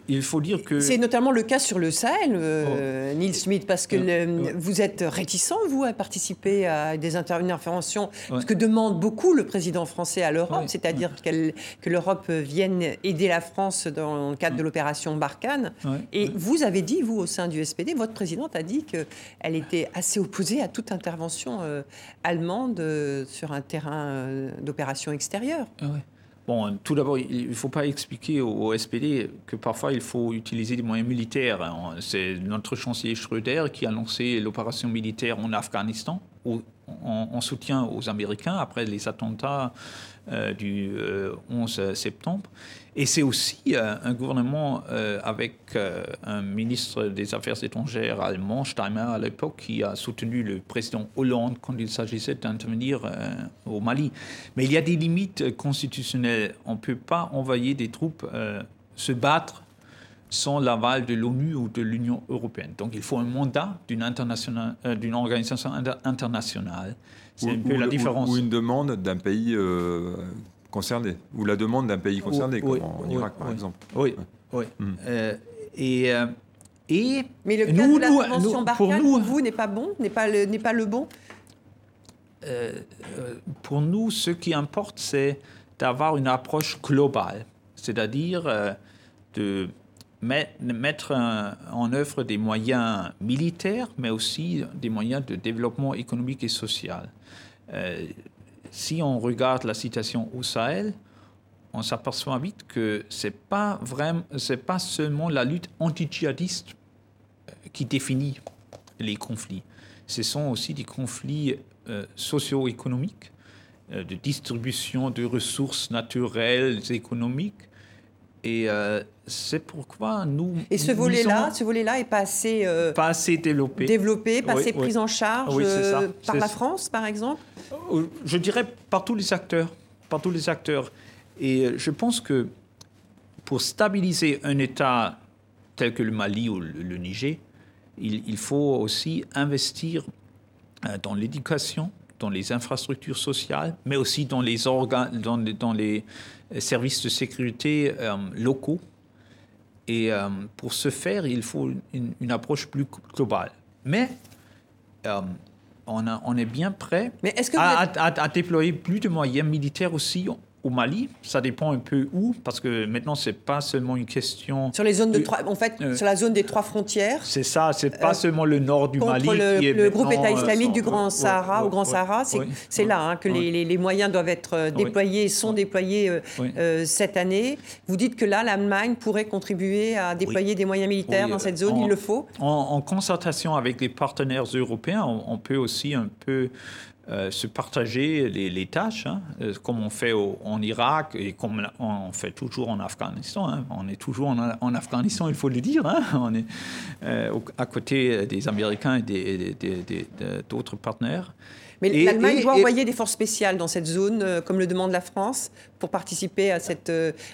il, faut dire, que... C'est notamment le cas sur le Sahel, euh, oh. Neil Smith, parce que vous êtes réticent, vous, à participer à des interventions, ce que demande beaucoup le président français à l'Europe, c'est-à-dire que l'Europe vienne aider la France dans le cadre de l'opération Barkhane. Et vous avez dit, vous, au sein du SPD, votre présidente a dit qu'elle était assez opposée à toute intervention euh, allemande euh, sur un terrain d'opération extérieure. Bon, tout d'abord, il ne faut pas expliquer au, SPD que parfois il faut utiliser des moyens militaires. C'est notre chancelier Schröder qui a lancé l'opération militaire en Afghanistan en, soutien aux Américains après les attentats euh, du 11 euh, septembre. Et c'est aussi euh, un gouvernement avec un ministre des Affaires étrangères allemand, Steinmeier à l'époque, qui a soutenu le président Hollande quand il s'agissait d'intervenir au Mali. Mais il y a des limites constitutionnelles. On ne peut pas envoyer des troupes se battre sans l'aval de l'ONU ou de l'Union européenne. Donc il faut un mandat d'une organisation internationale. C'est un peu la différence. Ou, une demande d'un pays euh, concerné, ou la demande d'un pays concerné, comme en Irak par exemple. Oui, oui. Hmm. Euh, et, euh, et Mais le cas nous, de la convention Barkhane, pour vous, n'est pas bon, n'est pas, le, pas le bon? Pour nous, ce qui importe, c'est d'avoir une approche globale, c'est-à-dire de mettre en œuvre des moyens militaires, mais aussi des moyens de développement économique et social. Euh, si on regarde la situation au Sahel, on s'aperçoit vite que ce n'est pas, pas seulement la lutte anti-djihadiste euh, qui définit les conflits. Ce sont aussi des conflits euh, socio-économiques, de distribution de ressources naturelles, économiques, et euh, c'est pourquoi nous. Et ce volet-là, ce volet-là est pas assez. Euh, pas assez développé. Développé, pas assez pris en charge euh, par la France, par exemple? Je dirais par tous les acteurs, par tous les acteurs. Et je pense que pour stabiliser un État tel que le Mali ou le, Niger, il, il, faut aussi investir dans l'éducation, dans les infrastructures sociales, mais aussi dans les organes, dans, dans les services de sécurité euh, locaux. Et euh, pour ce faire, il faut une, approche plus globale. Mais euh, on, a, on, est bien prêt à, à, déployer plus de moyens militaires aussi au Mali, ça dépend un peu où, parce que maintenant, c'est pas seulement une question. Sur les zones de trois, en fait, euh, sur la zone des trois frontières. C'est ça, c'est pas euh, seulement le nord du Mali. Le, qui est le groupe État islamique du Grand Sahara, au Grand Sahara, c'est là hein, que les, les, moyens doivent être euh, déployés, sont déployés cette année. Vous dites que là, l'Allemagne pourrait contribuer à déployer des moyens militaires dans cette zone, il le faut en, concertation avec les partenaires européens, on peut aussi un peu euh, se partager les, tâches, hein, euh, comme on fait en Irak et comme on fait toujours en Afghanistan. Hein. On est toujours en, Afghanistan, il faut le dire. Hein. On est euh, à côté des Américains et d'autres partenaires. Mais l'Allemagne doit envoyer des forces spéciales dans cette zone, comme le demande la France, pour participer à cette,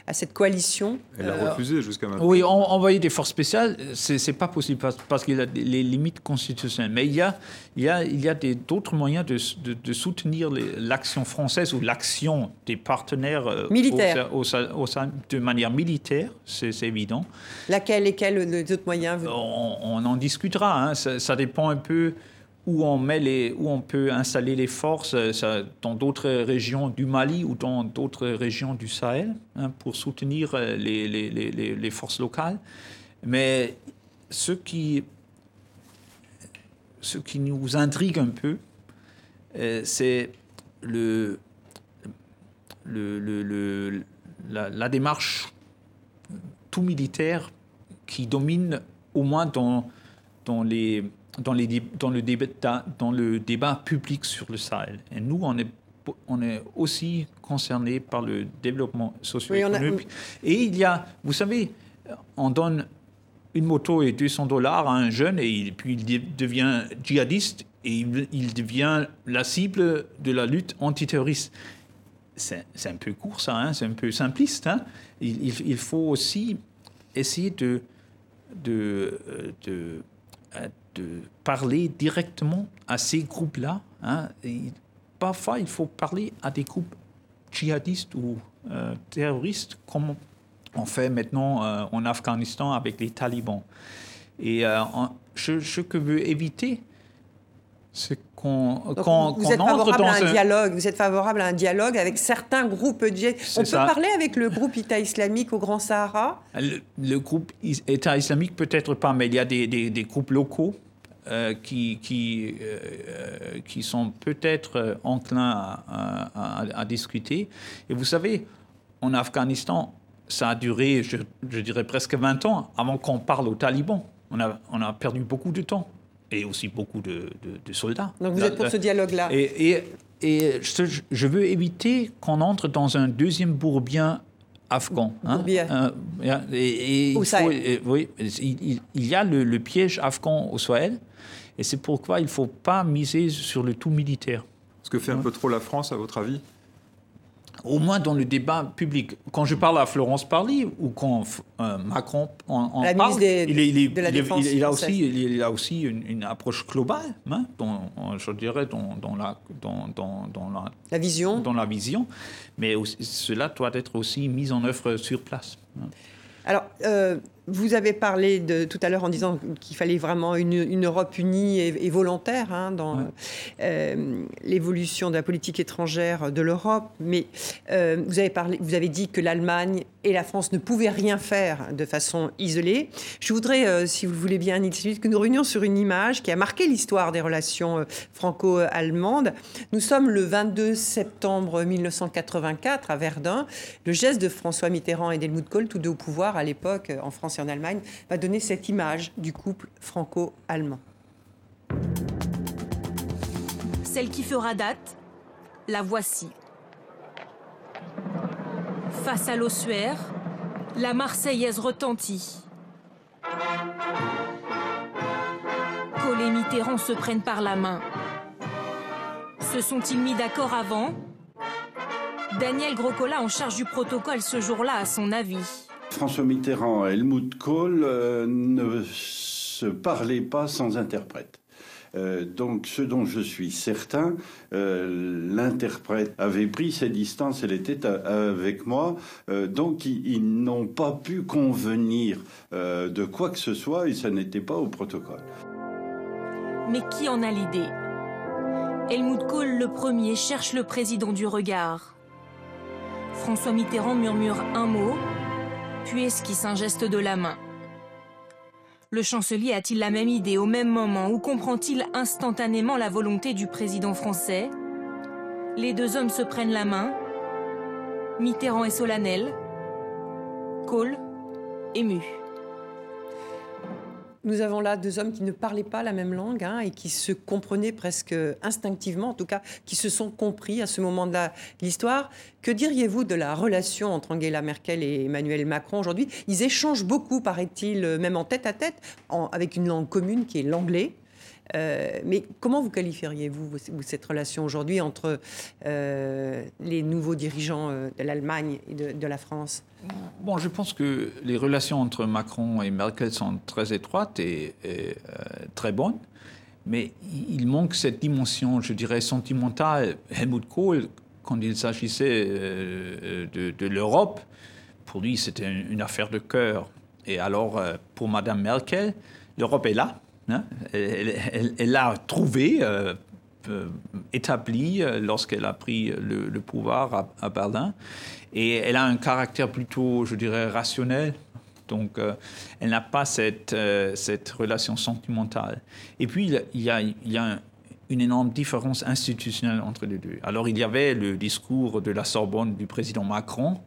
à cette coalition Elle a refusé jusqu'à maintenant. Oui, envoyer des forces spéciales, c'est pas possible parce, qu'il y a les limites constitutionnelles. Mais il y a, il y a, il y a d'autres moyens de, de, soutenir l'action française ou l'action des partenaires militaires au, au, de manière militaire, c'est évident. Laquelle et quels les autres moyens on, on, en discutera. Hein. Ça, ça, dépend un peu où on, met les, où on peut installer les forces euh, dans d'autres régions du Mali ou dans d'autres régions du Sahel hein, pour soutenir euh, les, les, les, les, forces locales. Mais ce qui, ce qui nous intrigue un peu, euh, c'est le, le, le, la, la, démarche tout militaire qui domine au moins dans, dans les dans, les, dans, le débat, dans le débat public sur le Sahel. Et nous, on est, on est aussi concernés par le développement socio-économique. Et il y a, vous savez, on donne une moto et 200 dollars à un jeune et puis il devient djihadiste et il, devient la cible de la lutte antiterroriste. C'est un peu court ça, hein, c'est un peu simpliste. Hein. Il, il, faut aussi essayer de, de, de de parler directement à ces groupes-là. Hein. Parfois, il faut parler à des groupes djihadistes ou euh, terroristes, comme on fait maintenant euh, en Afghanistan avec les talibans. Et euh, ce, que éviter, c'est qu'on vous êtes favorable à un, dialogue. Vous êtes favorable à un dialogue avec certains groupes. On peut parler avec le groupe État islamique au Grand Sahara? Le, groupe État islamique peut-être pas, mais il y a des, des, groupes locaux euh, qui, qui, euh, qui sont peut-être enclins à, à, discuter. Et vous savez, en Afghanistan, ça a duré, je, je dirais, presque 20 ans avant qu'on parle aux talibans. On a, on a perdu beaucoup de temps et aussi beaucoup de, soldats. Donc vous êtes pour ce dialogue-là Et, et, je, veux éviter qu'on entre dans un deuxième bourbien afghan. Hein, et, au Sahel. oui, il, y a le, piège afghan au Sahel, et c'est pourquoi il ne faut pas miser sur le tout militaire. Ce que fait un peu trop la France, à votre avis? Au moins dans le débat public. Quand je parle à Florence Parly ou quand euh, Macron en, parle, il, a aussi, il, a aussi une, approche globale, hein, dans, je dirais, dans, dans la, dans, dans, la, la, vision. Dans la vision. Mais cela doit être aussi mis en œuvre sur place. Hein. Alors, euh, vous avez parlé de, tout à l'heure en disant qu'il fallait vraiment une, Europe unie et, volontaire hein, dans euh, l'évolution de la politique étrangère de l'Europe, mais euh, vous, avez parlé, vous avez dit que l'Allemagne et la France ne pouvaient rien faire de façon isolée. Je voudrais, euh, si vous le voulez bien, Nils que nous réunions sur une image qui a marqué l'histoire des relations franco-allemandes. Nous sommes le 22 septembre 1984 à Verdun. Le geste de François Mitterrand et d'Helmut Kohl, tous deux au pouvoir à l'époque en France en Allemagne, va donner cette image du couple franco-allemand. Celle qui fera date, la voici. Face à l'ossuaire, la Marseillaise retentit. Kohl et Mitterrand se prennent par la main. Se sont-ils mis d'accord avant? Daniel Grocola, en charge du protocole ce jour-là, a son avis. François Mitterrand et Helmut Kohl euh, ne se parlaient pas sans interprète. Euh, donc, ce dont je suis certain, euh, l'interprète avait pris ses distances, elle était avec moi, donc ils, n'ont pas pu convenir de quoi que ce soit et ça n'était pas au protocole. Mais qui en a l'idée? Helmut Kohl, le premier, cherche le président du regard. François Mitterrand murmure un mot, puis esquisse un geste de la main. Le chancelier a-t-il la même idée au même moment ou comprend-il instantanément la volonté du président français? Les deux hommes se prennent la main. Mitterrand est solennel. Kohl ému. Nous avons là deux hommes qui ne parlaient pas la même langue hein, et qui se comprenaient presque instinctivement, en tout cas qui se sont compris à ce moment de l'histoire. Que diriez-vous de la relation entre Angela Merkel et Emmanuel Macron aujourd'hui? Ils échangent beaucoup, paraît-il, même en tête à tête, avec une langue commune qui est l'anglais. Mais comment vous qualifieriez-vous cette relation aujourd'hui entre les nouveaux dirigeants de l'Allemagne et de, la France? Bon, je pense que les relations entre Macron et Merkel sont très étroites et, très bonnes. Mais il manque cette dimension, je dirais, sentimentale. Helmut Kohl, quand il s'agissait euh, de, l'Europe, pour lui, c'était une, affaire de cœur. Et alors, euh, pour Madame Merkel, l'Europe est là. Hein? elle l'a trouvée, euh, établie lorsqu'elle a pris le, pouvoir à, Berlin. Et elle a un caractère plutôt, je dirais, rationnel. Donc, elle n'a pas cette, cette relation sentimentale. Et puis, il y a, une énorme différence institutionnelle entre les deux. Alors il y avait le discours de la Sorbonne du président Macron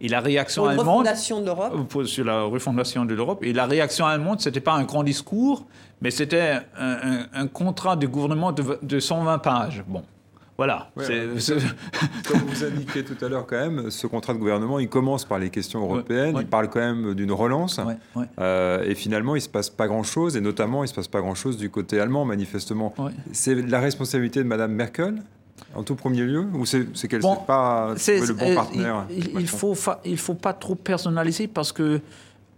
et la réaction sur allemande de l'Europe. Sur la refondation de l'Europe. Et la réaction allemande c'était pas un grand discours mais c'était un, contrat de gouvernement de, de 120 pages. Bon, voilà. comme vous indiquiez tout à l'heure, quand même, ce contrat de gouvernement, il commence par les questions européennes, il parle quand même d'une relance, euh, et finalement, il ne se passe pas grand-chose, et notamment, il ne se passe pas grand-chose du côté allemand, manifestement. C'est la responsabilité de Mme Merkel en tout premier lieu Ou c'est qu'elle ne pas le bon euh, partenaire Il ne faut, il faut pas trop personnaliser parce que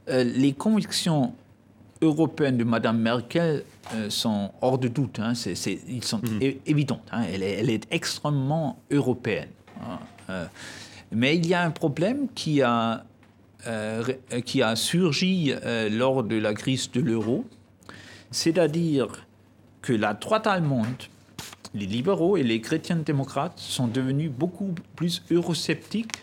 euh, les convictions européennes de Mme Merkel euh, sont hors de doute. Hein. ils sont mhm. évidentes. Hein. Elle, est, extrêmement européenne. Hein. Euh, mais il y a un problème qui a, qui a surgi lors de la crise de l'euro, c'est-à-dire que la droite allemande, les libéraux et les chrétiens démocrates sont devenus beaucoup plus eurosceptiques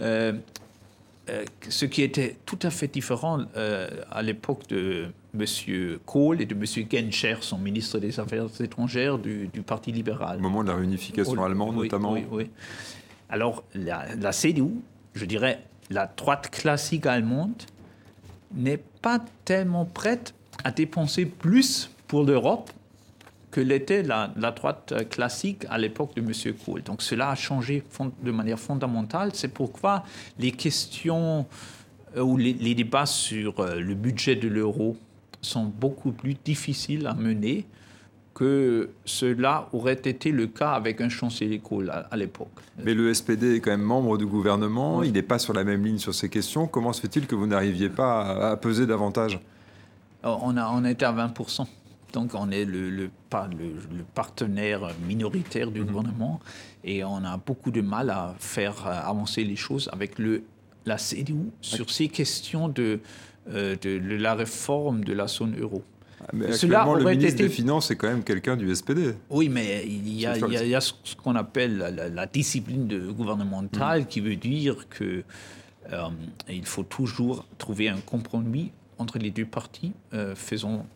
euh, ce qui était tout à fait différent euh, à l'époque de M. Kohl et de M. Genscher, son ministre des Affaires étrangères du, Parti libéral. Au moment de la réunification allemande, notamment. Oui, oui. Alors, la, la, CDU, je dirais, la droite classique allemande, n'est pas tellement prête à dépenser plus pour l'Europe que l'était la, droite classique à l'époque de M. Kohl. Donc cela a changé de manière fondamentale. C'est pourquoi les questions euh, ou les, débats sur euh, le budget de l'euro sont beaucoup plus difficiles à mener que cela aurait été le cas avec un chancelier Kohl à, l'époque. Mais le SPD est quand même membre du gouvernement, il n'est pas sur la même ligne sur ces questions. Comment se fait-il que vous n'arriviez pas à, peser davantage? On, a, on était à 20%. Donc on est le, le, partenaire minoritaire du mhm. gouvernement et on a beaucoup de mal à faire avancer les choses avec le, la CDU sur ces questions de, euh, de, la réforme de la zone euro. Ah, mais Cela le ministre des Finances est quand même quelqu'un du SPD. Oui, mais il y a, il y a, ce qu'on appelle la, discipline de gouvernementale mhm. qui veut dire qu'il euh, il faut toujours trouver un compromis entre les deux partis euh, faisant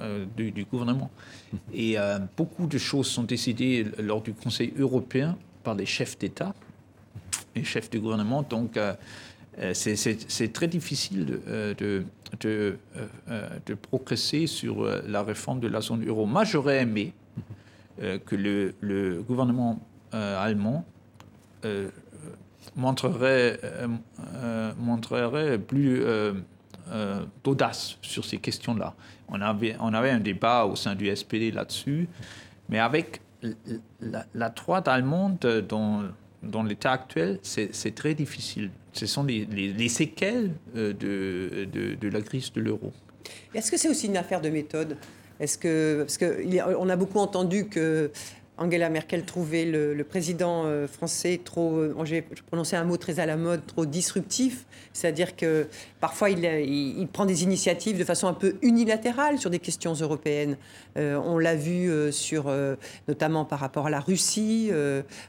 euh, du, gouvernement. Et euh, beaucoup de choses sont décidées lors du Conseil européen par les chefs d'État et chefs de gouvernement. Donc, c'est très difficile de, de, de, progresser sur la réforme de la zone euro. Moi, j'aurais aimé que le, le gouvernement allemand montrerait, montrerait plus euh, d'audace sur ces questions-là. On avait, on avait un débat au sein du SPD là-dessus, mais avec la, droite allemande dans, dans l'état actuel, c'est très difficile. Ce sont les, les, séquelles euh, de, de, la crise de l'euro. Est-ce que c'est aussi une affaire de méthode? Est-ce que parce que on a beaucoup entendu que Angela Merkel trouvait le, président euh, français trop, euh, j'ai prononcé un mot très à la mode, trop disruptif. C'est-à-dire que parfois il, prend des initiatives de façon un peu unilatérale sur des questions européennes. Euh, on l'a vu sur, notamment par rapport à la Russie,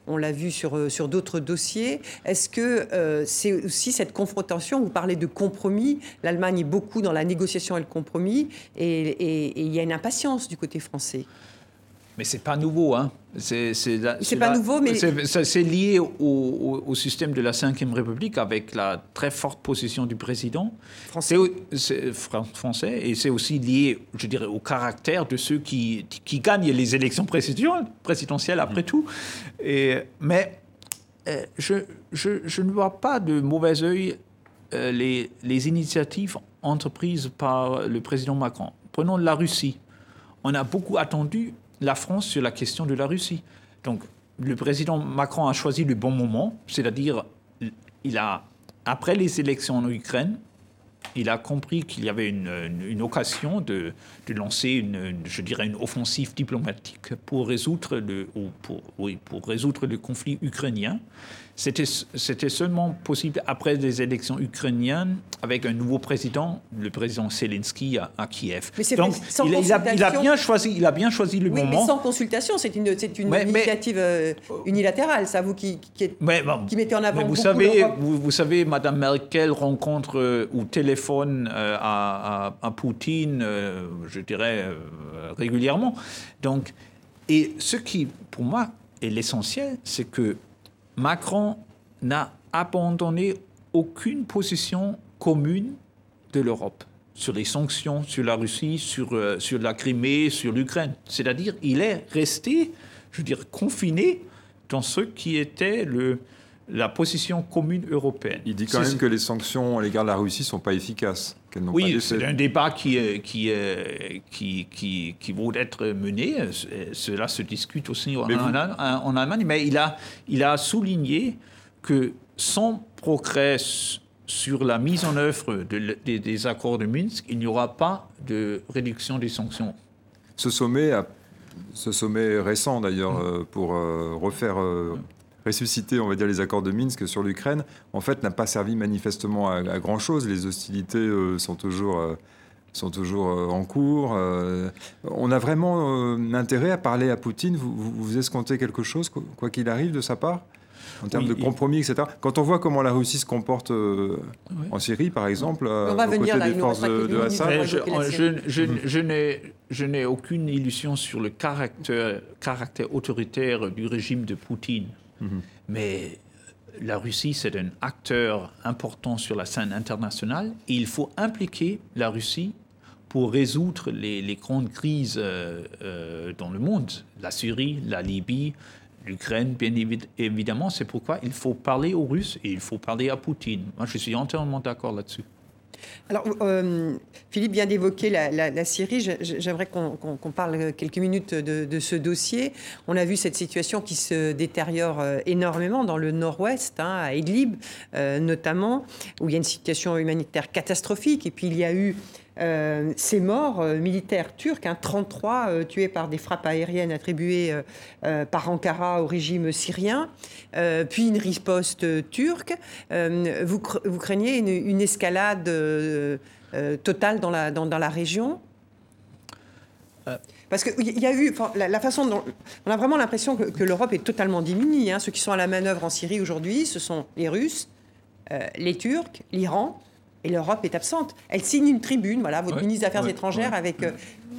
on l'a vu sur, sur d'autres dossiers. Est-ce que c'est aussi cette confrontation, vous parlez de compromis, l'Allemagne est beaucoup dans la négociation et le compromis, et il y a une impatience du côté français? Mais c'est pas nouveau, hein. C'est pas nouveau, mais c'est lié au, système de la Ve République avec la très forte position du président français, français et c'est aussi lié, je dirais, au caractère de ceux qui, qui gagnent les élections présidentielles après mm. tout. Et, mais euh, je, je, je, ne vois pas de mauvais œil euh, les, les initiatives entreprises par le président Macron. Prenons la Russie on a beaucoup attendu la France sur la question de la Russie. Donc, le président Macron a choisi le bon moment, c'est-à-dire, il a, après les élections en Ukraine, il a compris qu'il y avait une, occasion de, lancer une, je dirais, une offensive diplomatique pour résoudre le, pour, oui, pour résoudre le conflit ukrainien. C'était seulement possible après des élections ukrainiennes avec un nouveau président, le président Zelensky à, Kiev. Mais Donc, il, il, a, bien choisi, il a bien choisi le oui, moment. Mais sans consultation, c'est une, une initiative euh, unilatérale, ça, vous qui, qui, qui mettez en avant. vous savez, vous, vous, savez, Madame Merkel rencontre euh, ou téléphone euh, à, à, Poutine, je dirais régulièrement. Donc, et ce qui, pour moi, est l'essentiel, c'est que Macron n'a abandonné aucune position commune de l'Europe sur les sanctions, sur la Russie, sur, euh, sur la Crimée, sur l'Ukraine. C'est-à-dire, il est resté, je veux dire, confiné dans ce qui était le, la position commune européenne. Il dit quand même que les sanctions à l'égard de la Russie ne sont pas efficaces. Oui, c'est un débat qui, qui, qui, qui, qui vaut être mené. Cela se discute aussi en, en, Allemagne, mais il a, il a souligné que sans progrès sur la mise en œuvre des accords de Minsk, il n'y aura pas de réduction des sanctions. Ce sommet, ce sommet récent d'ailleurs, mm. euh, pour euh, refaire euh, ressusciter, on va dire, les accords de Minsk sur l'Ukraine, en fait, n'a pas servi manifestement à, grand-chose. Les hostilités euh, sont toujours, euh, sont toujours euh, en cours. on a vraiment intérêt à parler à Poutine. Vous, vous, escomptez quelque chose, quoi qu'il arrive, de sa part en termes de compromis, etc. Quand on voit comment la Russie se comporte en Syrie, par exemple, on va aux côtés des forces de, Assad. Je, n'ai aucune illusion sur le caractère, caractère autoritaire du régime de Poutine. Mhm. Mais la Russie, c'est un acteur important sur la scène internationale et il faut impliquer la Russie pour résoudre les, grandes crises euh, euh, dans le monde, la Syrie, la Libye, l'Ukraine, bien évidemment. C'est pourquoi il faut parler aux Russes et il faut parler à Poutine. Moi, je suis entièrement d'accord là-dessus. Alors, euh, Philippe vient d'évoquer la, Syrie. J'aimerais qu'on parle quelques minutes de, ce dossier. On a vu cette situation qui se détériore euh, énormément dans le nord-ouest, hein, à Idlib euh, notamment, où il y a une situation humanitaire catastrophique. Et puis, il y a eu euh, ces morts euh, militaires turcs, 33 hein, euh, tués par des frappes aériennes attribuées par Ankara au régime syrien, puis une riposte turque. Vous, vous, craignez une, escalade totale dans la, dans, la région? Parce qu'il y a eu, la, façon dont. On a vraiment l'impression que, l'Europe est totalement démunie. Hein. Ceux qui sont à la manœuvre en Syrie aujourd'hui, ce sont les Russes, les Turcs, l'Iran, et l'Europe est absente. Elle signe une tribune, voilà, votre ministre des Affaires étrangères avec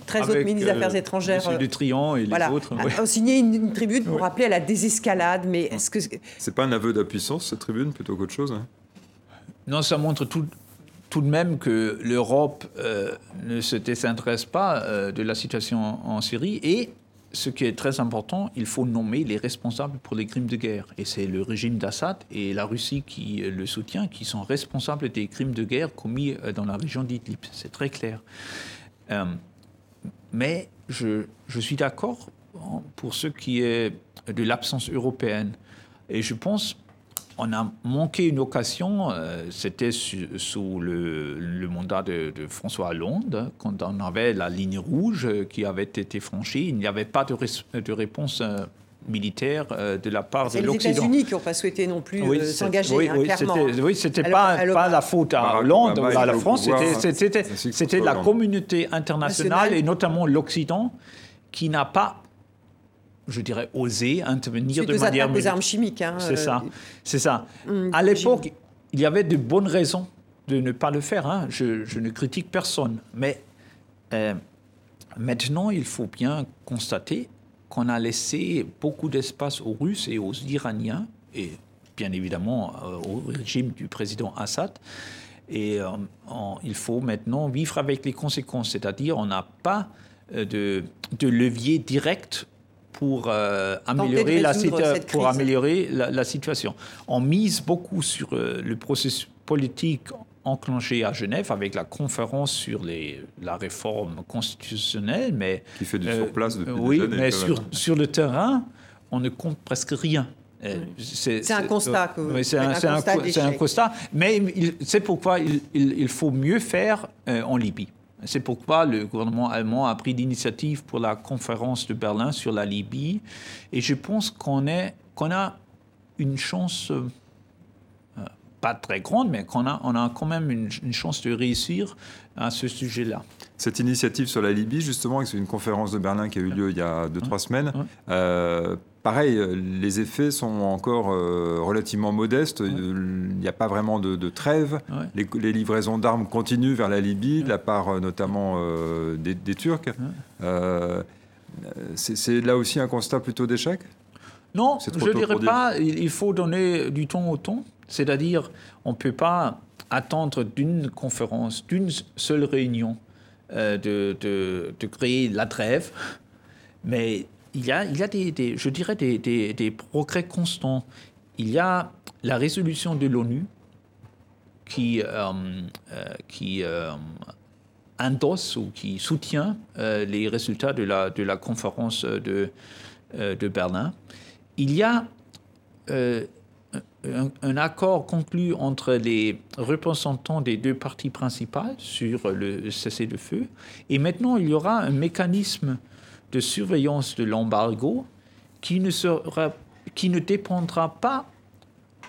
13 euh, autres ministres des Affaires euh, étrangères. Monsieur Trian et les autres. ont signé une, tribune pour rappeler à la désescalade. Mais est-ce que. C'est pas un aveu d'impuissance, cette tribune, plutôt qu'autre chose hein? Non, ça montre tout, tout de même que l'Europe euh, ne se désintéresse pas de la situation en Syrie et ce qui est très important, il faut nommer les responsables pour les crimes de guerre. Et c'est le régime d'Assad et la Russie qui le soutient qui sont responsables des crimes de guerre commis euh, dans la région d'Idlib. C'est très clair. Euh, mais je, je suis d'accord pour ce qui est de l'absence européenne. Et je pense on a manqué une occasion, euh, c'était sous le, mandat de, François Hollande, hein, quand on avait la ligne rouge qui avait été franchie, il n'y avait pas de, de réponse euh, militaire euh, de la part de l'Occident. C'est les États-Unis qui n'ont pas souhaité non plus s'engager, oui, hein, clairement. Oui, c'était pas, pas la faute à Hollande ou à la France, c'était la communauté internationale et notamment l'Occident qui n'a pas je dirais, oser intervenir de manière... aux armes chimiques. Hein, c'est ça, euh, c'est ça. Hum, à l'époque, il y avait de bonnes raisons de ne pas le faire. Hein. Je, ne critique personne. Mais euh, maintenant, il faut bien constater qu'on a laissé beaucoup d'espace aux Russes et aux Iraniens, et bien évidemment euh, au régime du président Assad. Et il faut maintenant vivre avec les conséquences, c'est-à-dire on n'a pas de, de levier direct pour, euh, améliorer, la, pour améliorer la, situation. On mise beaucoup sur euh, le processus politique enclenché à Genève avec la conférence sur les, la réforme constitutionnelle, mais qui fait du surplace depuis oui, des années, mais sur, sur le terrain, on ne compte presque rien. C'est un constat. C'est un, un, constat. Mais c'est pourquoi il, il, faut mieux faire en Libye. C'est pourquoi le gouvernement allemand a pris l'initiative pour la conférence de Berlin sur la Libye. Et je pense qu'on qu'on a une chance, euh, pas très grande, mais qu'on a, on a quand même une, chance de réussir à ce sujet-là. Cette initiative sur la Libye, justement, c'est une conférence de Berlin qui a eu lieu il y a 2-3 semaines. Euh, pareil, les effets sont encore euh, relativement modestes. Il n'y a pas vraiment de, trêve. Les, livraisons d'armes continuent vers la Libye, de la part notamment des, des, Turcs. c'est là aussi un constat plutôt d'échec? Non, je ne dirais pas. Il faut donner du ton au ton. C'est-à-dire, on ne peut pas attendre d'une conférence, d'une seule réunion, euh, de, de, créer la trêve. Mais il y a, il y a des, je dirais, des, des, progrès constants. Il y a la résolution de l'ONU qui, euh, euh, qui endosse ou qui soutient les résultats de la, de la conférence de, de Berlin il y a euh, un, accord conclu entre les représentants des deux parties principales sur le cessez-le-feu, et maintenant il y aura un mécanisme de surveillance de l'embargo qui ne, sera, qui ne dépendra pas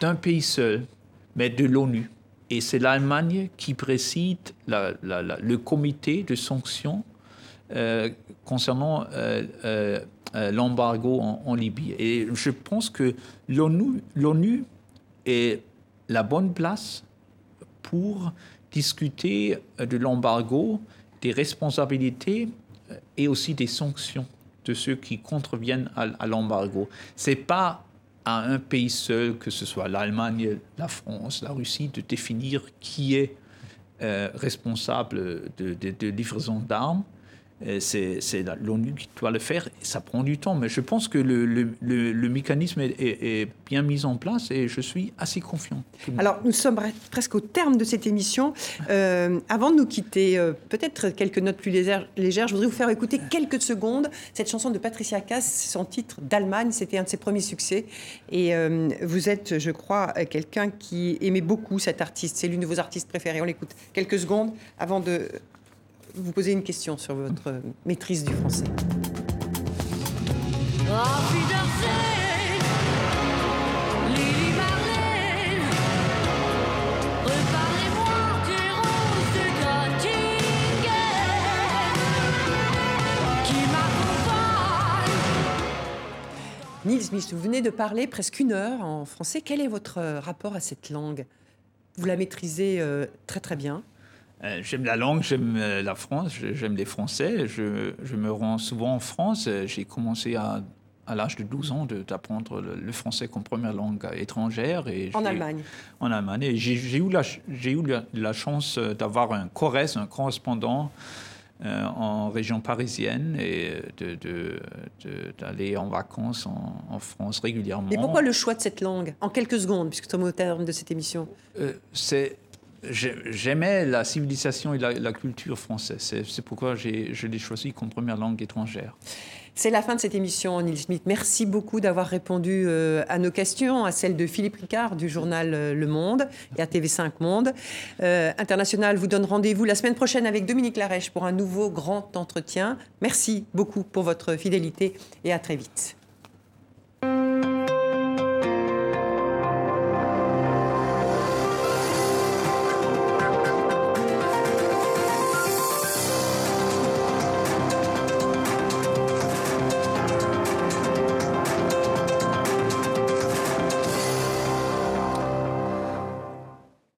d'un pays seul, mais de l'ONU. Et c'est l'Allemagne qui préside le comité de sanctions euh, concernant euh, euh, l'embargo en, Libye. Et je pense que l'ONU est la bonne place pour discuter de l'embargo, des responsabilités et aussi des sanctions de ceux qui contreviennent à, l'embargo. Ce n'est pas à un pays seul, que ce soit l'Allemagne, la France, la Russie, de définir qui est euh, responsable de, de livraison d'armes. Euh, c'est l'ONU qui doit le faire. Ça prend du temps, mais je pense que le, mécanisme est, bien mis en place et je suis assez confiant. Alors, nous sommes presque au terme de cette émission. Euh, avant de nous quitter, euh, peut-être quelques notes plus légères, Je voudrais vous faire écouter quelques secondes cette chanson de Patricia Cass, son titre d'Allemagne. C'était un de ses premiers succès. Et vous êtes, je crois, quelqu'un qui aimait beaucoup cet artiste. C'est l'une de vos artistes préférés. On l'écoute quelques secondes avant de vous poser une question sur votre maîtrise du français. Nils Smith, vous venez de parler presque une heure en français. Quel est votre rapport à cette langue? Vous la maîtrisez euh, très très bien. Euh, j'aime la langue, j'aime euh, la France, j'aime les Français. Je, je, me rends souvent en France. Euh, j'ai commencé à, à l'âge de 12 ans d'apprendre le, français comme première langue étrangère. Et en Allemagne En Allemagne. Et j'ai eu, la, eu la, chance d'avoir un corres, un correspondant en région parisienne et d'aller en vacances en, en, France régulièrement. Et pourquoi le choix de cette langue En quelques secondes, puisque nous sommes au terme de cette émission? C'est J'aimais la civilisation et la, culture française. C'est pourquoi je l'ai choisi comme première langue étrangère. C'est la fin de cette émission, Neil Smith. Merci beaucoup d'avoir répondu euh, à nos questions, à celles de Philippe Ricard du journal euh, Le Monde et à TV5 Monde. Euh, International vous donne rendez-vous la semaine prochaine avec Dominique Larèche pour un nouveau grand entretien. Merci beaucoup pour votre fidélité et à très vite.